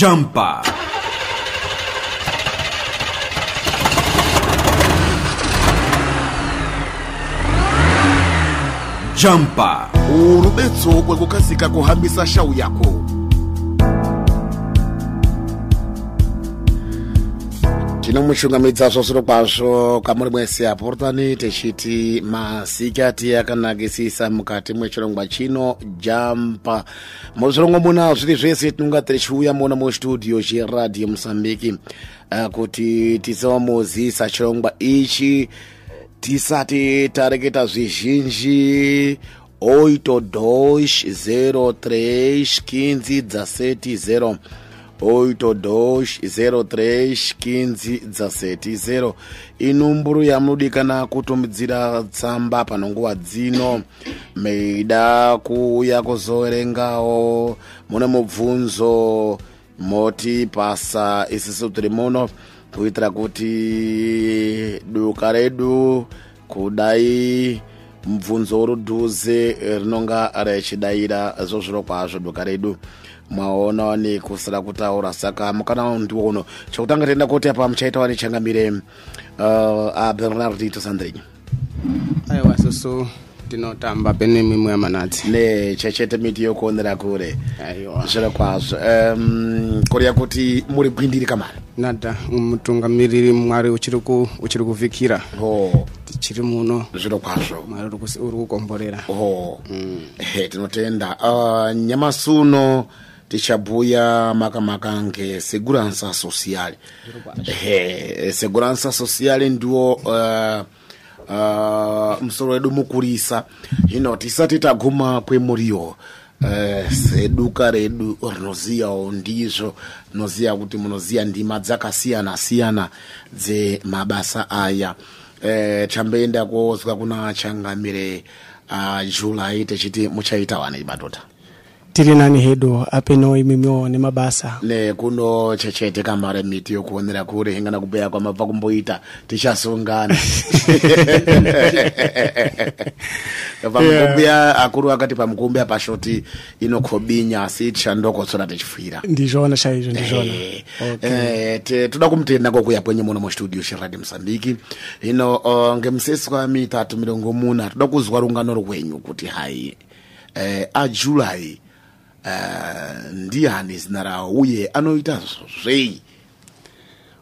Jumper. Jumper. Urubetso kwa kukasika kuhambisa shawu yako tinomushungamidza zvosviro kwazvo kamuri mwese aporotani tichiti masikati akanakisisa mukati mwechirongwa chino jampa. Muzvirongwa muna zviri zvese tinonga tichiuya mona mustudio cheradhiyo musambiki uh, kuti tisawamuzisa chirongwa ichi tisati tareketa zvizhinji. Oito dos zero três quinze dezessete zero oito dos zero três quinze dezessete zero. Inumburu yamunodikana kutumidzira tsamba panonguva dzino. Meida kuuya kuzoverengawo mune mubvunzo moti pasa isisu tiri muno. Kuitira kuti duka redu kudai mubvunzo rudhuze rinonga richidayira zvozviro kwazvo duka redu mwaona ni kusira kutaura. Saka mukana ndiwo uno. Chokutanga tienda kuti apa muchaitawa nechangamire uh, abernardito sandrinyi aiwa susu tinotamba pene mimwe yamanatsi nechechete miti yokuonera kure. Zviro kwazvo. Um, kureva kuti muri gwindiri kamari? Nada mutungamiriri mwari uchiri ku- uchiri kuvhikira o tichiri muno. Zviro kwazvo. Mwari uri kukomborera. O he tinotenda. Uh, nyamasi uno tichabhuya makamaka ngeseguransa sociale he seguransa sociale ndiwo uh, uh, musoro wedu mukurisa. Hino tisati taguma kwemuriwo Uh, seduka redu rinoziyawo ndizvo rinoziya kuti munoziya ndima dzakasiyana siyana dzemabasa aya. Uh, chamboenda kozwa kuna changamire uh, julai tichiti muchaita wanei madhodha tiri nani hedu? Apeno mabasa. Le kuno chechete kamare miti yokuonera kure hingana kubeya kwamabva kumboita. Tichasungana pamukumbi akuru akati pamukumbi apashoti inokhobinya asi tichandokotsora tichifira ndizvona chaizvo ndizvona hey. Okay. eh, te- toda kumutenda kokuya kwenye muno mustudio cheradio mosambiki hino uh, ngemusesi wa mitatu mirongo muna toda kuzwa rungano rwenyu kuti hai. Eh, ajulai uh, ndiani zina rawo uye anoita zvei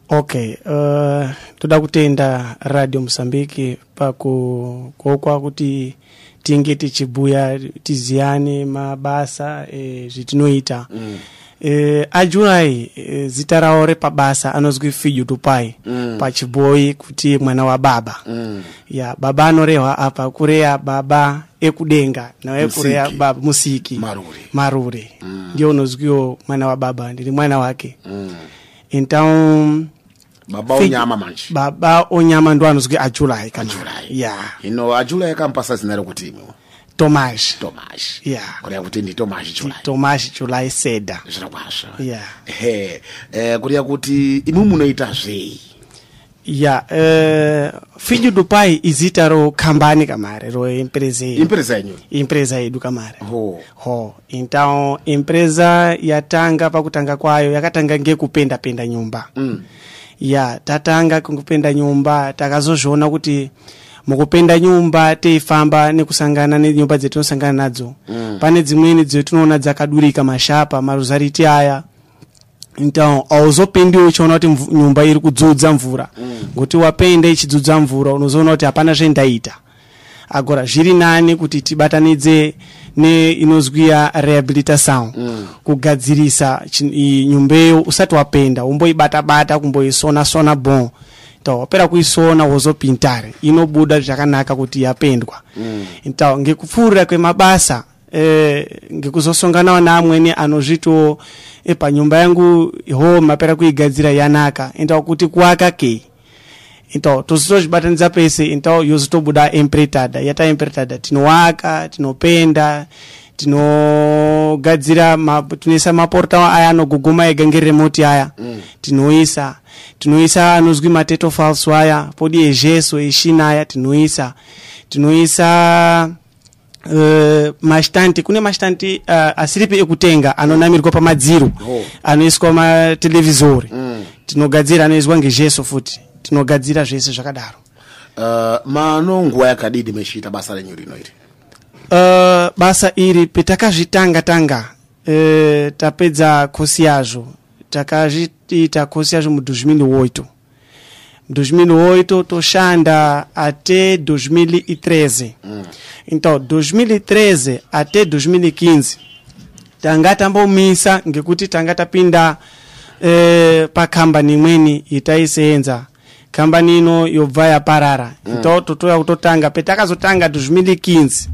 okay uh, toda kutenda radio mosambiki paku kokwa kuti tinge tichibhuya tiziyane mabasa e, zvitinoita mm. E, ajulai e, zita rawo repabasa anozwi fidyu tupai mm. pachibhoyi kuti mwana wa baba mm. ya baba anorehwa apa kureya baba ekudenga naekureya Musiki. baba musiki Marure. marure mm. ndio unozwiwo mwana wa baba ndiri mwana wake mm. então baba unyama manje baba onyama ndo anozwi ajulai kana Ajulai. ya hino ajulai akampasa zina rekuti imwe tomas. Tomas. Yeah. Kuri kuti ndi Tomas Chulai. tomas chulai seda. Zviro yeah. He eh, kuri kuti imwe munoita zvei ya uh, fidyu dupai izita ro kambani kamare ro empresa yedu. Impresa yenyu? Empresa yedu kamare ho. Ho então empresa yatanga pakutanga kwayo yakatanga ngekupenda penda nyumba. Mm. ya tatanga kungupenda nyumba takazozviona kuti mukupenda nyumba teifamba nekusangana nenyumba dzetinosangana nadzo. Mm. pane dzimweni dzetinoona dzakadurika mashapa maruzariti aya. Então auzopendiwo uchiona kuti nyumba iri kudzudza mvura. Ngokuti wapenda ichidzudza mvura unozoona kuti hapana zvendaita. Agora zviri nani kuti tibatanidze neinozwiya rehabilitation mm. kugadzirisa nyumbeyo usati wapenda umboibata-bata kumboisona-sona bon to wapera kuisona wozopintare inobuda zvakanaka kuti yapendwa. Mm. ntawo ngekupfuurira kwemabasa e, ngekuzosonganawo neamweni anozvitiwo e panyumba yangu home mapera kuigadzira yanaka. Ntawo kuti kuaka kei então tozotozvibatanidza pese então yozotobuda empretada yata empretada tinowaka tinopenda tinogadzira ma- tinoisa maporta aya anogogoma ega ngeremoti aya mm. tinoisa tinoisa anozwi mateto falso aya podi ezheso eshina aya tinoisa tinoisa Uh, mashtanti kune mashtanti uh, asiripi ekutenga anonamirwa pamadziro Oh. anoiswa matelevhizori mm. tinogadzira anoiswa ngejeso futi tinogadzira zvese zvakadaro uh, mano nguva yakadidi mechiita basa renyu rino iri uh, basa iri petakazvitanga tanga uh, tapedza kosi yazvo takazviita kosi yazvo mu 2008 mu 2008 toshanda até 2013 mm. então 2013 até 2015 tanga tambomisa ngekuti tanga tapinda eh, pakambani imweni yataisenza kambani ino yobva yaparara. Mm. então totoya kutotanga petakazotanga 2015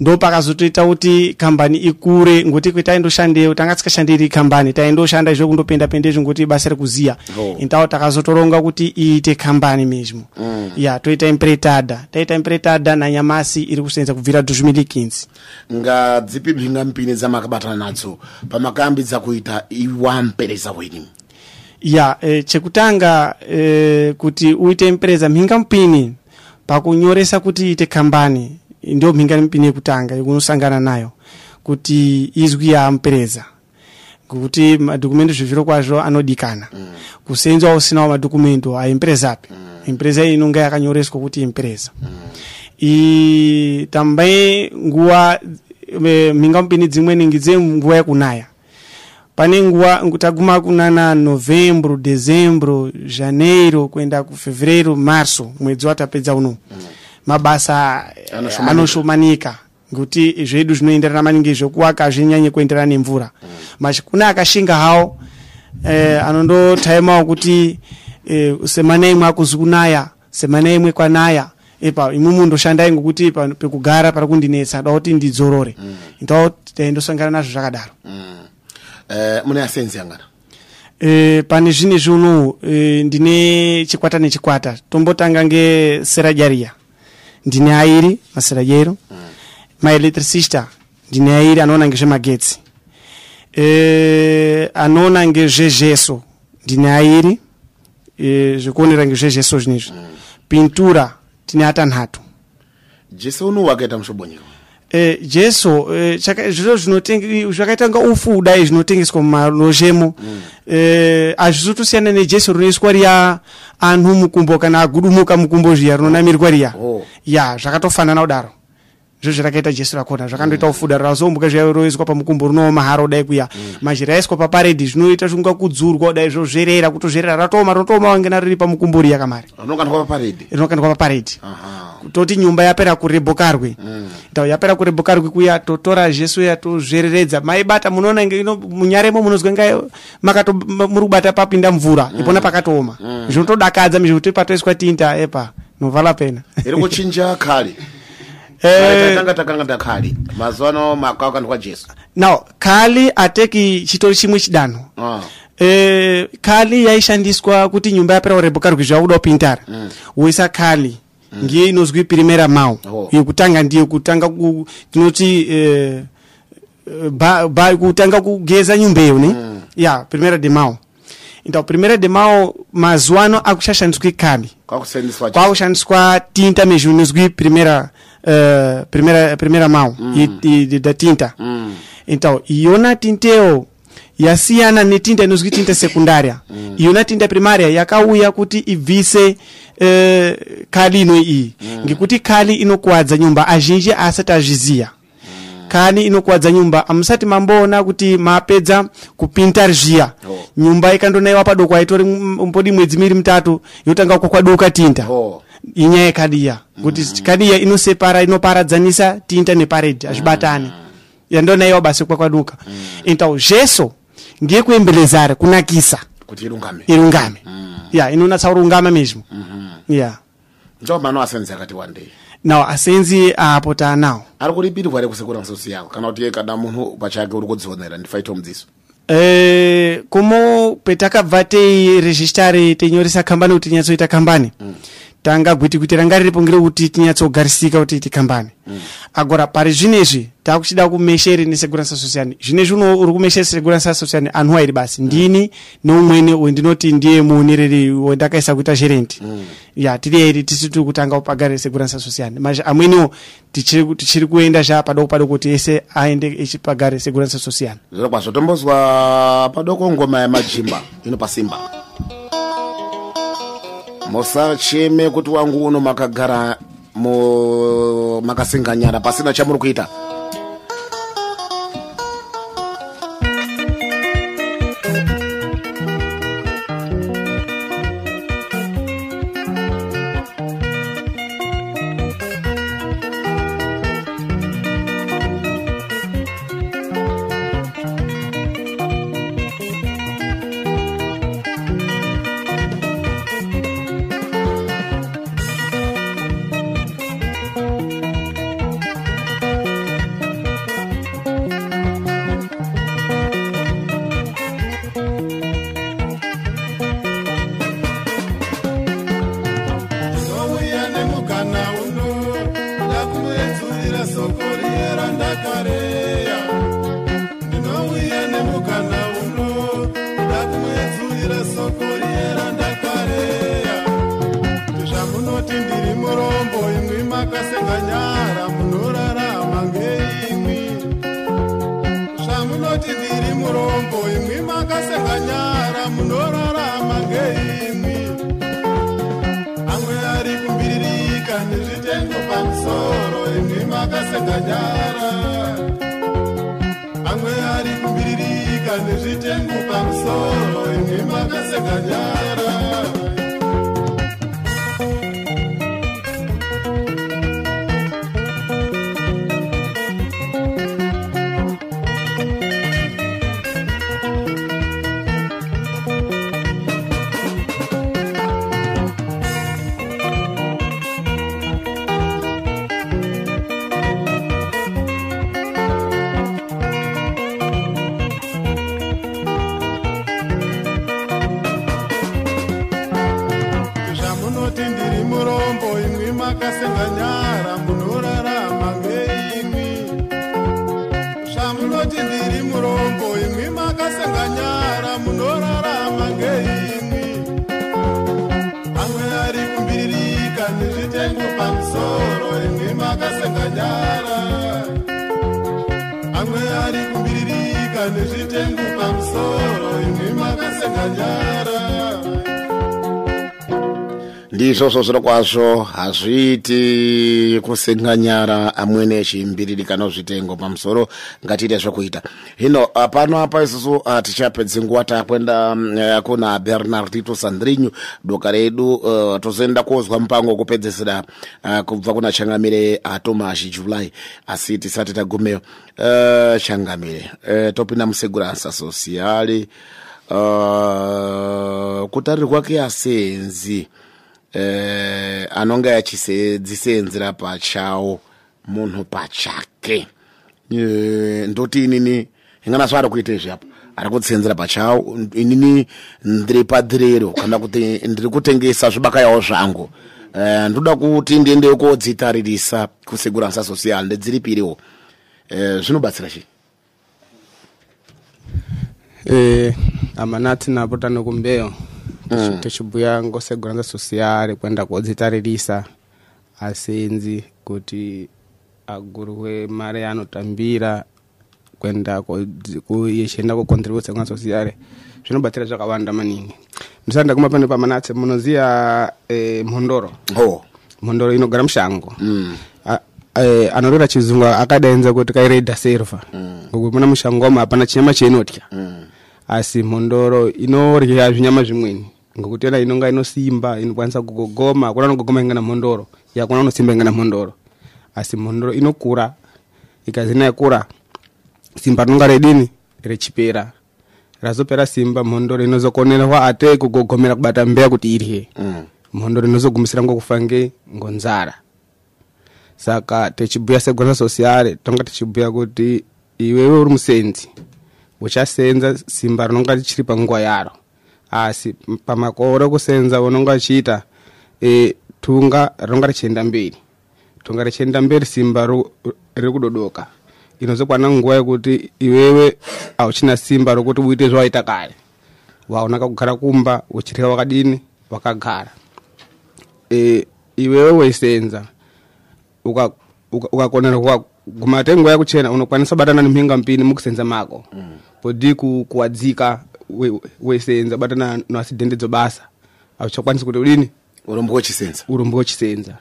ndo pakazotoita kuti kambani ikure ngokuti kwetaindoshandeyo tanga tisikashandiri kambani taindoshanda izvo kundopenda-penda izvo ngokuti basa rekuziya. Oh. então takazotoronga kuti iite kambani mesmo mm. ya toita impretada taita impretada nanyamasi iri kusenza kubvira 2015 nga dzipi mhingampini dzamakabatana nadzo? Pamakayambidza kuita iwampereza wenyu. Ya e, chekutanga e, kuti uite mpereza mhinga mpini pakunyoresa kuti iite kambani ndio mhinga mpini yekutanga yekunosangana nayo kuti izwi ya mpereza kuti madokumento zvizviro kwazvo anodikana mm. kusenza usinawo madokumento aimperezapi mm. impereza iyi inonga yakanyoreswa kuti impereza mm. i tambai nguwa e, mhinga mpini dzimweni ngidze nguwa yekunaya pane nguwa taguma kunana novembro dezembro janeiro kuenda kufevreiro marso mwedzi watapedza unou mm. Mabasa anoshumanika Anoshomanika. anoshomanika ngekuti zvedu zvinoenderana maningi zvokuwaka zvinyanye kuenderana nemvura mm. machi akashinga hawo eh, anondotaimawo kuti eh, semana imwe akuzi kunaya semana imwe kwanaya epa imwe mundoshandai ngokuti pekugara pari kundinetsa da kuti ndidzorore mm. ndo taindosangana nazvo zvakadaro mm. mune asenzi angana e, pane zvinezvi unowu e, ndine chikwata nechikwata tombotanga ngeserajaria ndine airi maserajairo mm. maelectricista ndine airi anoona ngezvemagetsi e, anoona ngezvezveso ndine airi e, zvekuonera ngezvezveso zvinezvi. Mm. pintura tine atanhatu. Jesu uno wakaita mushobonyero e, jeso e, zviro zvakaita nga ufu dai zvinotengeswa mumalojemo mm. e, hazvizotosiyana nejeso rinoiswa riya anhu mukumbo kana agudumuka mukumbo zviya rinonamirwa riya Oh. ya zvakatofanana kudaro zvo zvirakaita jesu rakona zvakandoita ufuda razombuka zviya roiswa pamukumbo rinooma haro dai kuya. Mazhira aiswa paparedhi zvinoita zvinga kudzurwa dai zvozverera kutozverera ratoma rotoma wangena riri pamukumbo riya kamari. Rinokandwa paparedhi? Rinokandwa paparedhi. Toti nyumba yapera kurebhokarwe mm. yapera kurebhokarwe kuya totora jesu ya tozvereredza. Maibata munoona munyaremo munozwa nga makato muri kubata papinda mvura mm. ipona pakatooma. Mm. zvinotodakadza mizvikuti patoiswa tinta epa novala pena. Iri kuchinja Eh, tanga takanga takhali mazuva ano makawakandwa jesu. Now kali ateki chitori chimwe chidanho Ah. e, kali yaishandiswa kuti nyumba yapera kurebhokarwe zvakuda kupintara mm. woisa kali mm. ngiye inozwi primera mau. Oh. yekutanga ndiyo kutanga ku, tinoti eh, eh, ba, ba, kutanga kugeza nyumbeyo ne? Mm. ya primera de mau. Então primera de mau mazuva ano akushashandiswi kali kwakusenzeswa kwakushandiswa tinta mesmo inozwi primeira uh, primeira primeira mão mm. e, e, da tinta Mm. então iona tinteyo yasiyana netinta inozwi tinta secundária mm. iona tinta primária yakauya kuti ibvise uh, kali ino iyi mm. ngekuti kali inokuwadza nyumba azhinji asati azviziya kani inokuwadza nyumba amusati mamboona kuti mapedza kupinta zviya Oh. nyumba ikandonaiwa padoko aitori mbodi mwedzi miri mitatu yotanga kwakwaduka tinta Oh. Inyaya yekadiya kuti mm. kadiya inosepara inoparadzanisa tinta neparedhi hazvibatani. Yandonaiwa basi kwakwaduka mm. então jeso ngeyekuembelezare kunakisa kuti irungame. irungame. Ya inonatsa kurungama mesmo. Ya. Ndo mano asenzi akati wandei now asenzi apo taanawo ari ere kusekura nsosi yako kana kuti kada munhu pachake uri kudzionera ndifaito mudziso. Eh, komo petakabva teiregistare teinyoresa kambani kuti tinyatsoita kambani tanga gwitikwiti ranga riripo ngerekuti tinyatsogarisika kuti tikambane. Agora pari zvinezvi takuchida kumeshere neseguransa asociation zvinezvi uno uri kumeshere seguransa asociation anhu airi basi. Ndini neumweni wendinoti ndiye muonereri wendakaisa kuita gerenti ya tiri airi tisi tiri kutanga upagare seguransa asociation mazve amweniwo tichiri kuenda zva padoko padoko kuti ese aende echipagare seguransa asociation zviro kwazvo tombozwa padoko ngoma yemajimba ino pasimba musacheme kuti wangu uno makagara mu makasenga nyara pasina chamuri kuita amwe ari kumbiririka nezvitengo pamusoro imwi makasenga nezvitengo pamusoro imwi makasenga nyara ndizvozvo zviro kwazvo hazviiti kusenga nyara amwene echimbiririka nozvitengo pamusoro ngatiite zvokuita. Hino ah, pano apa isusu ah, tichapedze nguva takwenda mm, eh, kuna bernardito sandrinyu doka redu uh, tozoenda kozwa mupango wekupedzesera uh, kubva kuna changamire atomashi july asi tisati tagumeyo. Uh, changamire uh, topinda museguransa sosiali uh, kutarirwa keasenzi eh, anonga achidzisenzera pachawo munhu pachake. Eh, ndoti inini inganaso ari kuita izvi apo ari kutsenzera pachawo inini ndiri padhirero kana kuti ndiri kutengesa zvibakayawo zvangu. Eh, ndoda kuti ndiende kodzitaririsa kuseguransa social ndedziripiriwo eh, zvinobatsira chii? Eh, amanati napo tanokumbeyo mm. tichibhuya ngoseguranza sosiari kwenda kodzitaririsa asenzi kuti agurwe mari yaanotambira kwenda yechienda kucontribute seguranza sosiari zvinobatsira zvakawanda maningi ndisanda kuma pane pamanatse munoziya eh, mhondoro oh. mhondoro inogara mushango mm. anorora chizungu akadainza kuti kaireda serva ngokuti muna mushangomo hapana chinyama chainotya mm. asi mhondoro inorya zvinyama zvimweni ngokuti yona inonga inosimba inokwanisa kugogoma kuna anogogoma ingana mhondoro yakuna unosimba ingana mhondoro. Asi mhondoro inokura ikazina yakura simba rinonga redini rechipera. Razopera simba mhondoro inozokonerwa ate kugogomera kubata mbeya kuti irye. Mm. mhondoro inozogumisira ngokufa nge ngonzara. Saka tichibhuya seguranza sosiare tonga tichibhuya kuti iwewe uri musenzi uchasenza simba rinonga richiri panguva yaro asi pamakore kusenza unonga uchiita e, tunga ronga richienda mberi tunga richienda mberi simba rikudodoka riri kudodoka. Inozokwana nguwa yekuti iwewe auchina simba rokuti uite zvawaita kare waonaka kugara kumba uchirya wakadini wakagara. E, iwewe weisenza uka- uka- ukakonera uka guma tenguva yakuchena unokwanisa batana nemhinga mpini mukusenza mako. Mm. podi ku, kuwadzika we- weisenza batana noasidendedzo basa. Auchakwanisi kuti udini urombo wechisenza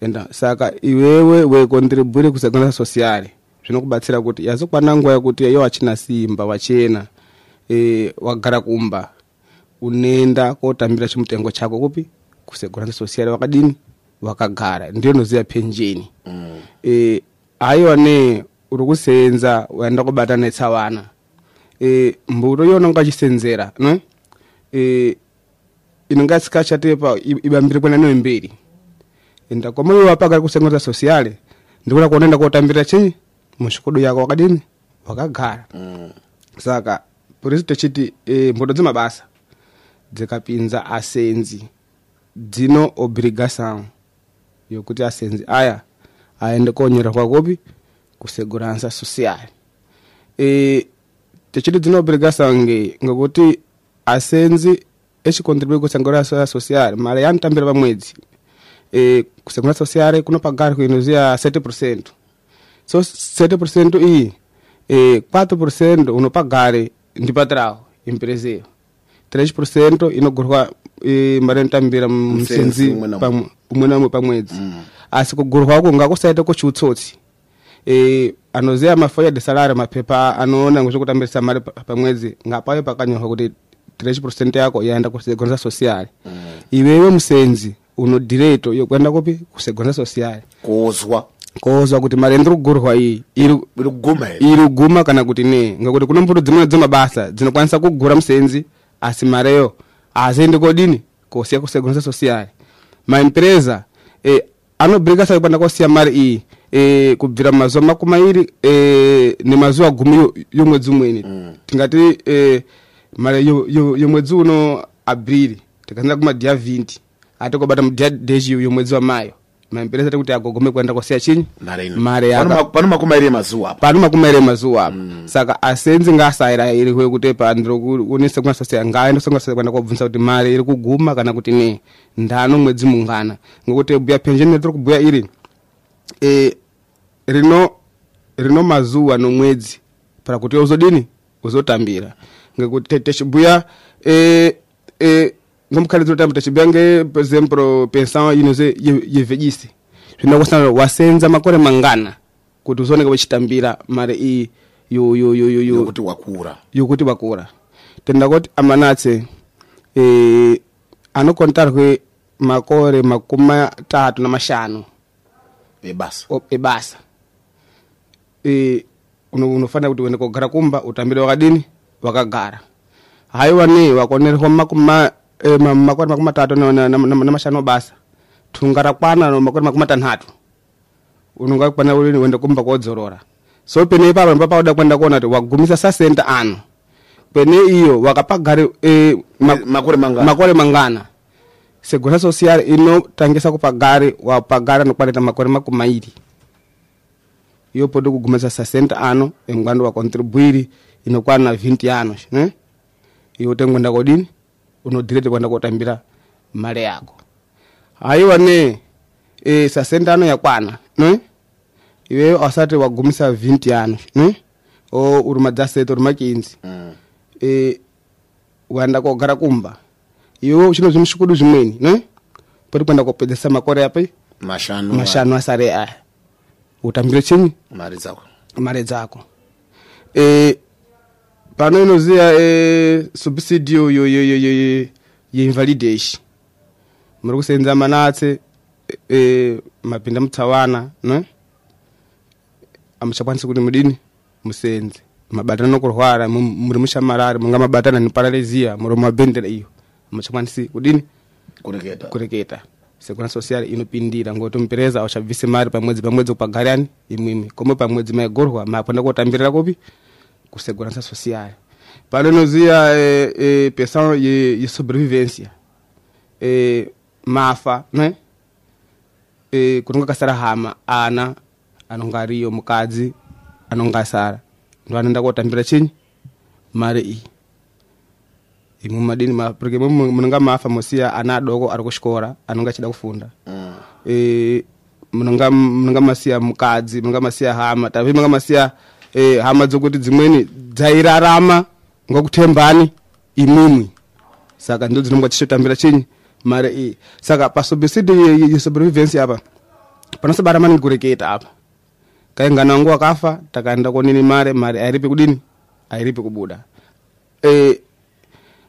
enda saka iwewe wekontribure kusekonda sociale. Zvinokubatsira kuti yazokwana nguva yakuti iyo wachina simba wachena e, wagara kumba. Unenda kotambira chimutengo chako kupi? Kusekonda sociale wakadini? Wakagara. Ndiyo noziya penjeni. Mm. e, aiwa ne uri kusenza waenda kubata netsawana e, mbuto yona ungachisenzera no? Eh inonga sikachatipa ibambire kwena no mbiri enda koma iwe wapagara kusengeza sociale ndikuda kuonenda kotambira chinyi muxikodo yako wakadini wakagara Mm. saka porisi techiti e, mbodo dzemabasa dzikapinza asenzi. Dzino obrigação yokuti asenzi aya aende konyera kopi kusegurança social e, techili dzinoperekesangi ngakuti asenzi exicontribui ku segurança social mara yamtambira pamwedzi e, ku segurança social kunopagara kuinuzia 7 so 7 iyi e, 4 unopagare ndi patrawo empreseyo 3 inogurwa e, mari nitambira msenzi umwe pamwedzi mm. asi kugurwako ngakusaita kuchiutsotsi e, anoziya mafoya de salari mapepa anoona ngezvekutambirisa mari pa- pamwedzi ngapayo pakanyorwa kuti 3% yako yaenda kusegonza mm. iwewe musenzi uno direto yokwenda kupi? Kusegonza sociale kuzwa kozwa kuti mari ndiri kugurwa iyi iri iri. kuguma here iri kana kuti ne ngekuti kuno mbuto dzimwe dzemabasa dzinokwanisa kugura musenzi asi mareyo azende kodini? Kosiya kusegonza sociale maempresa eh, anobrikasa kupanda kosiya mari iyi eh, kubvira mazuva makumi mairi eh, nemazuva gumi yo- yomwedzi umweni. Mm. tingati eh, mari yo- yo- yomwedzi uno abrili tikaenda kumadhiya 20 ati kobata mudhiya deshi yomwedzi wamayo maempresa tikuti agogome kuenda kosiya chinyi mari Pano ma- pano makumi mairi emazuva apa? Pano makumi mairi emazuva apo saka asenzi ngasayira iri kwekuti pandiro kunese kunasosera ngaenda songasosera kuenda kobvunza kuti mari iri kuguma kana kuti ne ndano mwedzi mungana. Ngekuti bhuya pensheni yatiri kubhuya iri e, rino rino mazuva nomwedzi para kuti uzodini uzotambira ngekuti te- techibhuya e, e, ngomukhalidzi otamba techibhuya nge por exemplo pensão inoze yevhejisi zvinokusana wasenza makore mangana kuti uzooneka wechitambira mari iyi yo- yo- yo- yo- yo- yokuti wakura yokuti wakura tenda kuti amanatse e, anokontarwe makore makumi matatu na mashanu. Ebasa. Ebasa e, unofana kuti uende kogara kumba utambire wakadini wakagara haiwa ne wakonerwa makumi ma- eh, ma- makore makumi matatu na- na- na- na- na mashanu obasa thunga rakwana makore makumi matanhatu. Unongakwana ulini uende kumba kodzorora so pene ipapa ndipo pauda kwenda kuona kuti wagumisa sasenta ano. Pene iyo wakapagare eh, ma- makore mangana. makore mangana. Segurança social inotangisa kupagare wapagara nokwaneta makore makumi mairi iyo pode kugumisa 60 ano emngwando wakontribuiri inokwana 20 ano ne? Iyo tengwenda kodini unodirete kwenda kotambira mare yako. Haiwa ne e, 60 ano yakwana ne? Iwe asati wagumisa 20 ano ne? O uri madzasete uri makinzi Mm. e, waenda kogara kumba. Iwe chino zvimusvikudu zvimweni ne? Poti kwenda kopedzesa makore api mashanu mashanu asare aya utambire chinyi mari dzako mare dzako e, pano inoziya e, subsidio yo- yo- yo- yo- yo- yeinvalidation muri kusenza manatse e, mapinda mutsawana no? Amuchakwanisi kuti mudini? Musenze. Mabatana nokurwara mu- muri mushamarari munga mabatana neparalezia muri mabendera iyo. Amuchakwanisi kudini? Kureketa. Kureketa sekuna social inopindira ngoti mpereza auchabvise mari pamwedzi pamwedzi kupagariani imwimwi komwe pamwedzi maigorwa makwenda kotambirira kopi kusegurança social. Pano inoziya e, e, pensão ye, ye sobrevivência e, mafa né e, kunonga kasara hama ana anonga riyo mukadzi anonga sara. Ndo anoenda kotambira chinyi mari iyi imwe madini ma- porque munonga mafa mosiya ana adoko ari kuchikora anonga achida kufunda. E, munonga munonga masiya mukadzi munonga masiya hama tapi munonga masiya e, hama dzokuti dzimweni dzairarama ngokutembani imwimwi. Saka ndo dzinonga tichitambira chinyi mari iyi saka pasobesidi yesobrevivence apa panosabara maningi kureketa apa. Kaingana wangu wakafa takaenda konini mare mari airipi kudini? Airipi kubuda. E,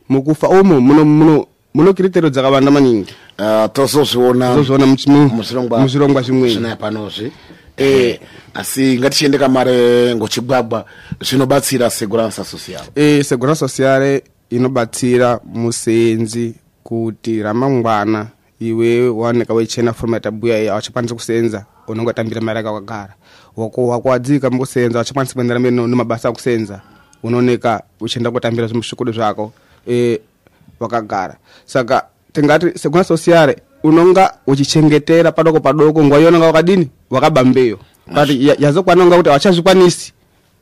mukufa umo muno muno muno kiritero dzakawanda maningi. Uh, tozozviona zozviona muzvirongwa panozvi eh, asi ngatichiende kamare ngochigwagwa zvinobatsira seguransa social e, segura sociale inobatsira musenzi kuti ramangwana iwe waoneka weichena forma yatabhuya iyi awachakwanisi kusenza unonge watambira mari yako wakagara wakuwadzika mukusenza awachakwanisi kuendera mberi no- nemabasa akusenza. Unooneka uchienda kutambira zvimushukudu zvako e, wakagara. Saka tingati seguna sociale unonga uchichengetera padoko padoko nguva yaunonga wakadini? Wakabambeyo. Kati ya- yazokwana unga kuti awachazvikwanisi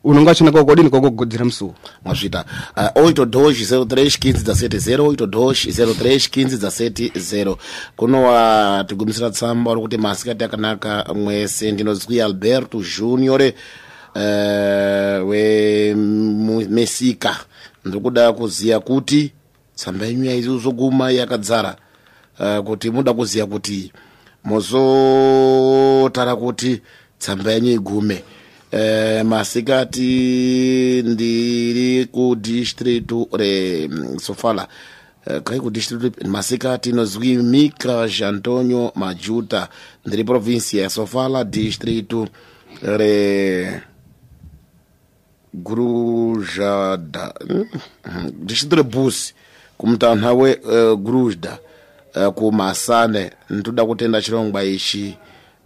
unonga uchina kokodini kokogodzera musuwo? Mwazvita uh, 8 03 15 8 03 15 kunowa tigumisira tsamba uri kuti masikati akanaka mwese ndinozwi alberto junior uh, wemesika kuda kuziya kuti tsamba yenyu yaizozoguma yakadzara. Uh, kuti muda kuziya kuti mozotara kuti tsamba yenyu igume. Eh, masikati ndiri kudistritu resofala sofala. Kai kudistritu masikati inozwimika antonio majuta. Ndiri provinsi ya sofala distritu re grujada distritu rebusi kumutanha we uh, grujda uh, kumasane. Ntoda kutenda chirongwa ichi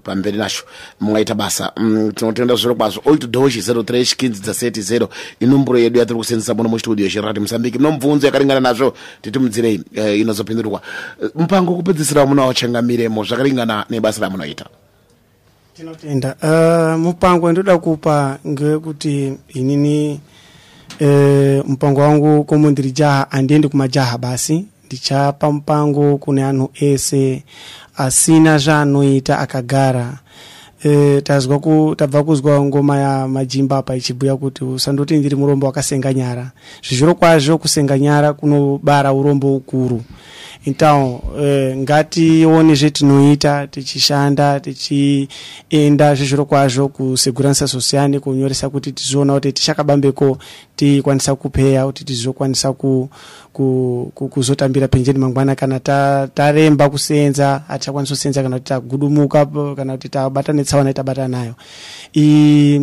pamberi nacho. Mwaita basa. Mm, tinotenda zviro kwazvo 8 inumburo yedu yatiri kusenzesa muno mustudio chirati musambiki mno mubvunzo yakaringana nazvo. Titimudzirei uh, inozopindurwa. Uh, mupango kupedzisira munawachangamiremo zvakaringana nebasa ramunoita tinotenda. Uh, mupango ndoda kupa ngewekuti inini uh, mupango wangu komo ndiri jaha handiendi kumajaha basi. Ndichapa mupango kune anhu ese asina zvaanoita akagara. E, tazwa ku, tabva kuzwa ngoma ya majimba apa ichibhuya kuti usandoti ndiri murombo wakasenga nyara. Zvizviro kwazvo kusenga nyara kunobara urombo ukuru então eh, ngatione zvetinoita tichishanda tichienda zvezviro kwazvo kuseguranisa sosiyani kunyoresa kuti tizoona kuti tichakabambeko tikwanisa kupeya kuti tizokwanisa ku, ku, kuzotambira penjeni mangwana kana ta- taremba kusenza hatichakwanisa kusenza kana kuti tagudumuka kana kuti tabata netsaona itabata nayo. I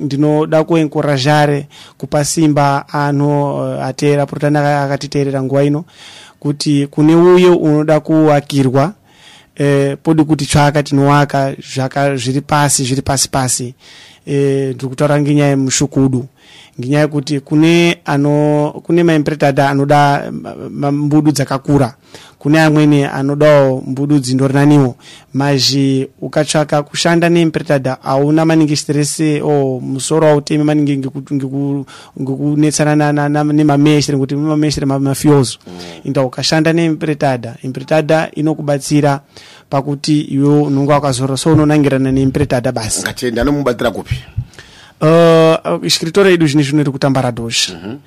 ndinoda kuenkorajare kupa simba anhu atera purutani akatiteerera nguva ino kuti kune uyo unoda kuwakirwa eh, podi kuti tsvaka tinowaka zvaka zviri pasi zviri pasi pasi. Eh, ndiri kutaura ngenyaya yemushukudu ngenyaya yekuti kune ano kune maimperetadha anoda mbudu dzakakura. Kune amweni anodawo mbudu dzindorinaniwo mazhi ukatsvaka kushanda neimperetadha hauna maningi strese o musoro hautemi maningi ngeku- ngeku- ngekunetsana na- na- na- nemameshere ngekuti mameshere mafiozo inda ukashanda neimperetadha imperetadha inokubatsira pakuti iwe unonga wakazora so unonangirana neimperetadha basi. Ngatiende anomubatsira kupi Ah, uh, escritora aí dos Nismo do Cutambara 2. Uhum.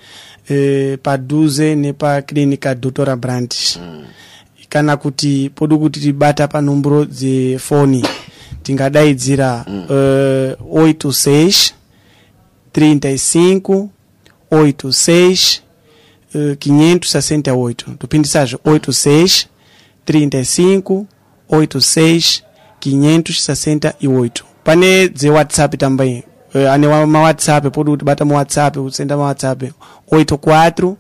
Eh, uh, Paduze ne pa clínica Doutora Brandt. Uhum. Kana kuti podo kuti tibata pa número de fone tingadaidzira uhum. uh, 86 35 86 uh, 568. Tupindisaje 86 35 86 568. Pane ze WhatsApp também ane uma WhatsApp, pode bater no WhatsApp, senta no WhatsApp, 84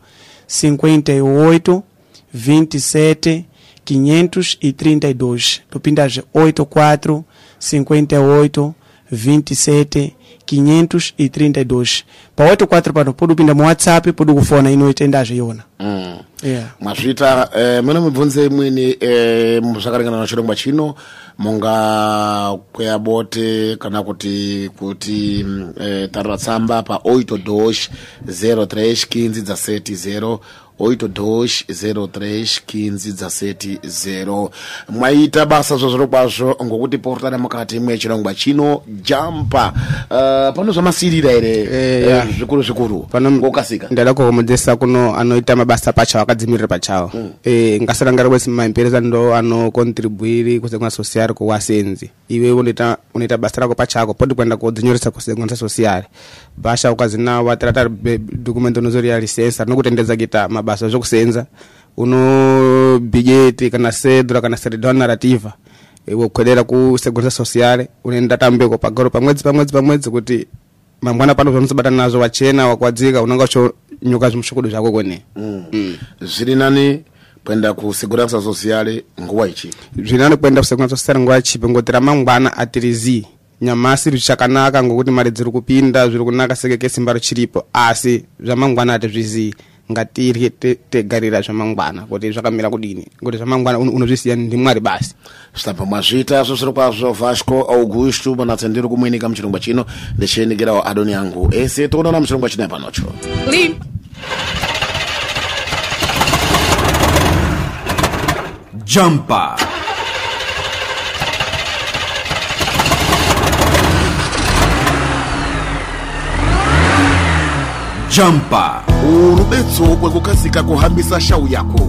58 27 532. Tu pintas 84 58 27 532 pa 84 pano podi kupinda mu whatsapp podi kufona ino itendazve iona mm. yeah. mwazvita eh, mune mubvunze imweni eh, na chirongwa chino munga kweya bote kana kuti kuti eh, tarira tsamba pa oito dos 03 15 dzaseti 0 oito dos 03 15 dzaseti 0 mwaita basa zvozviro kwazvo ngokuti portana mukati mwechirongwa chino jampa. Uh, pano zvamasirira here Eh, eh, zvikuru zvikuru ngokasika. ndada kukomedzesa kuno anoita mabasa pachawo akadzimirira pachawo. Eh ngasarangara kwesi maimperesa ndo anokontribwiri kusegonza sosiari kuwasenzi iwe unoita unoita basa rako pachako podi kuenda kodzinyoresa sosiari basha ukazinawa taratari dokumenti unozoria lisensa rinokutendedza kuita mabasa zvokusenza uno bhijeti kana sedra kana seredon narrativa iwe kukwedera kusegonza sosiari unoenda tambeko pagaro pamwedzi pamwedzi pamwedzi kuti mangwana pano zvaunozobata nazvo wachena wakwadzika unonga uchonyuka zvimushokodo zvako kwene. Mm. zviri nani kuenda kuseguransa sosiale nguva ichi zvinani kuenda kusegonza sosiari nguva chipe ngoti ramangwana atirizi nyamasi richakanaka ngokuti mari dziri kupinda zviri kunaka sekeke simba richiripo asi zvamangwana hatizvizii ngatirye te- tegarira zvamangwana kuti zvakamira kudini kuti zvamangwana uno- unozvisiya ndimwari basi. Zvitabva mwazviita zvosviro kwazvo vasco augustu manatsenderi kumwenika muchirongwa chino ndichiendekerawo adoni yangu ese toonana muchirongwa chino panocho Jumper. jampa urubetso rwo gukazi kaguhamisa shawu yako.